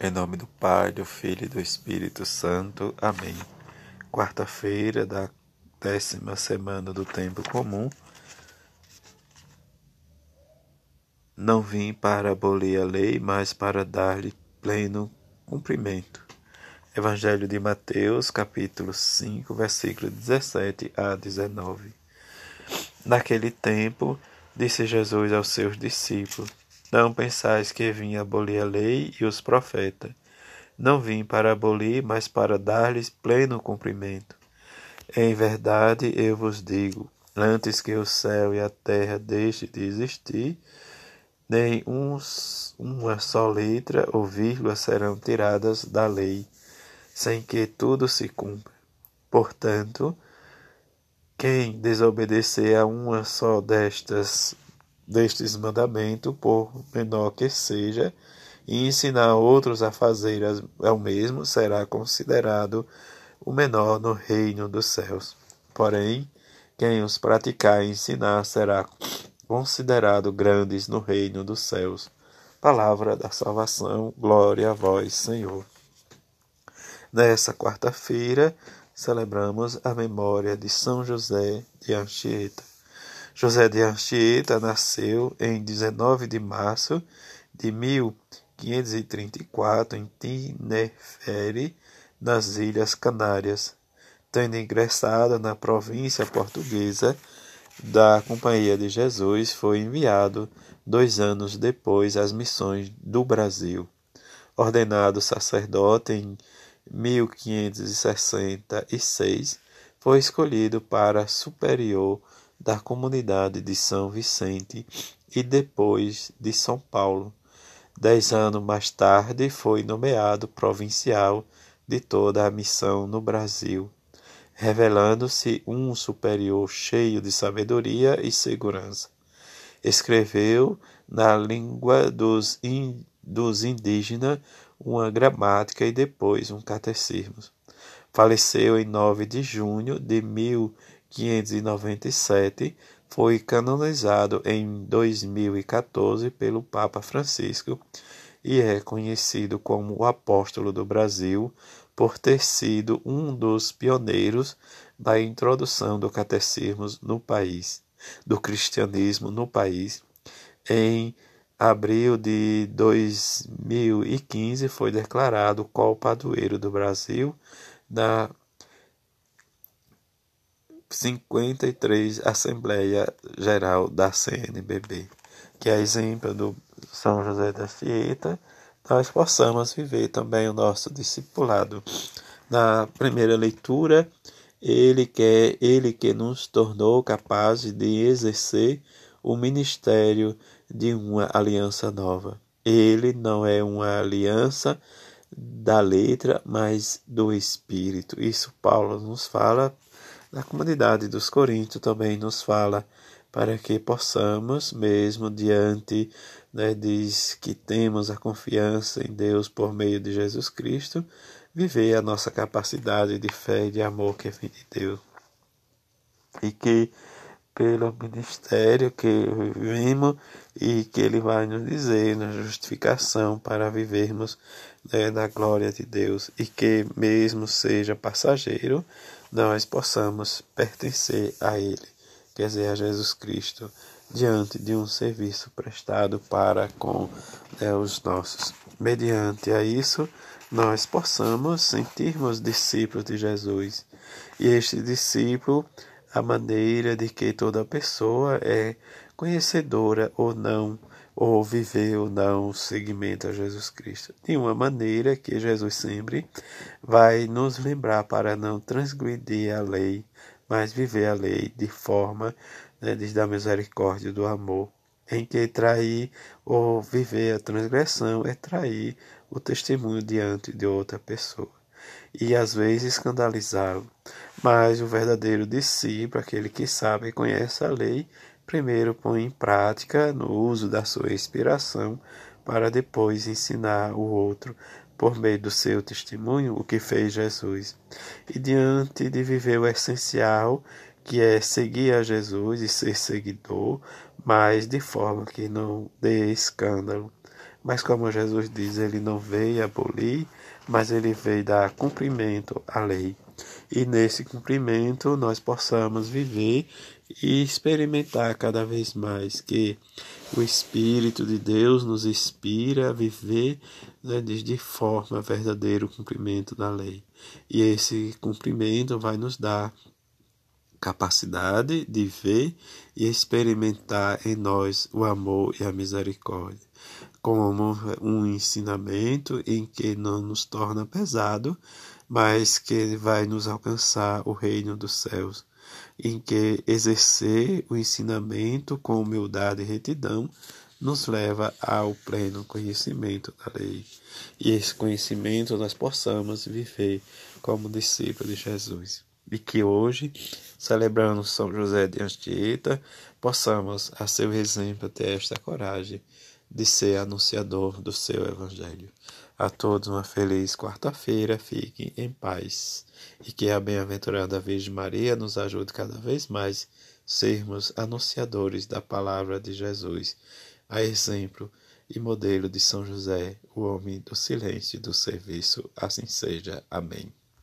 Em nome do Pai, do Filho e do Espírito Santo. Amém. Quarta-feira da décima semana do Tempo Comum. Não vim para abolir a lei, mas para dar-lhe pleno cumprimento. Evangelho de Mateus, capítulo 5, versículo 17 a 19. Naquele tempo, disse Jesus aos seus discípulos: não pensais que vim abolir a lei e os profetas. Não vim para abolir, mas para dar-lhes pleno cumprimento. Em verdade eu vos digo: antes que o céu e a terra deixem de existir, nem uns, uma só letra ou vírgula serão tiradas da lei, sem que tudo se cumpra. Portanto, quem desobedecer a uma só destas destes mandamentos, por menor que seja, e ensinar outros a fazer o mesmo, será considerado o menor no reino dos céus. Porém, quem os praticar e ensinar será considerado grandes no reino dos céus. Palavra da salvação, glória a vós, Senhor. Nessa quarta-feira, celebramos a memória de São José de Anchieta. José de Anchieta nasceu em 19 de março de 1534 em Tinefere, nas Ilhas Canárias, tendo ingressado na província portuguesa da Companhia de Jesus, foi enviado dois anos depois às missões do Brasil. Ordenado sacerdote em 1566, foi escolhido para superior da comunidade de São Vicente e depois de São Paulo. Dez anos mais tarde foi nomeado provincial de toda a missão no Brasil, revelando-se um superior cheio de sabedoria e segurança. Escreveu na língua dos, in, dos indígenas uma gramática e depois um catecismo. Faleceu em 9 de junho de 1500 597, foi canonizado em 2014 pelo Papa Francisco e é conhecido como o apóstolo do Brasil por ter sido um dos pioneiros da introdução do catecismo no país, do cristianismo no país. Em abril de 2015 foi declarado co-padroeiro do Brasil na 53 Assembleia Geral da CNBB, que é exemplo do São José da Fieta, nós possamos viver também o nosso discipulado. Na primeira leitura, ele que, ele que nos tornou capazes de exercer o ministério de uma aliança nova. Ele não é uma aliança da letra, mas do espírito. Isso Paulo nos fala na comunidade dos Coríntios também nos fala para que possamos, mesmo diante, né, diz que temos a confiança em Deus por meio de Jesus Cristo, viver a nossa capacidade de fé e de amor que vem de Deus. E que pelo ministério que vivemos e que Ele vai nos dizer na justificação para vivermos né, na glória de Deus e que, mesmo seja passageiro, nós possamos pertencer a Ele, quer dizer, a Jesus Cristo, diante de um serviço prestado para com né, os nossos. Mediante a isso, nós possamos sentirmos discípulos de Jesus. E este discípulo, a maneira de que toda pessoa é conhecedora ou não ou viver ou não o seguimento a Jesus Cristo. De uma maneira que Jesus sempre vai nos lembrar para não transgredir a lei, mas viver a lei de forma né, da misericórdia do amor, em que trair ou viver a transgressão é trair o testemunho diante de outra pessoa e às vezes escandalizá-lo. Mas o verdadeiro discípulo, aquele que sabe e conhece a lei, primeiro põe em prática no uso da sua inspiração, para depois ensinar o outro por meio do seu testemunho o que fez Jesus. E diante de viver o essencial, que é seguir a Jesus e ser seguidor, mas de forma que não dê escândalo, Mas como Jesus diz, ele não veio abolir, mas ele veio dar cumprimento à lei. E nesse cumprimento nós possamos viver e experimentar cada vez mais que o Espírito de Deus nos inspira a viver né, de forma verdadeiro cumprimento da lei. E esse cumprimento vai nos dar capacidade de ver e experimentar em nós o amor e a misericórdia, como um ensinamento em que não nos torna pesado, mas que vai nos alcançar o reino dos céus em que exercer o ensinamento com humildade e retidão nos leva ao pleno conhecimento da lei. E esse conhecimento nós possamos viver como discípulos de Jesus. E que hoje, celebrando São José de Anchieta, possamos, a seu exemplo, ter esta coragem de ser anunciador do seu Evangelho. A todos uma feliz quarta-feira, fiquem em paz e que a bem-aventurada Virgem Maria nos ajude cada vez mais sermos anunciadores da palavra de Jesus, a exemplo e modelo de São José, o homem do silêncio e do serviço. Assim seja. Amém.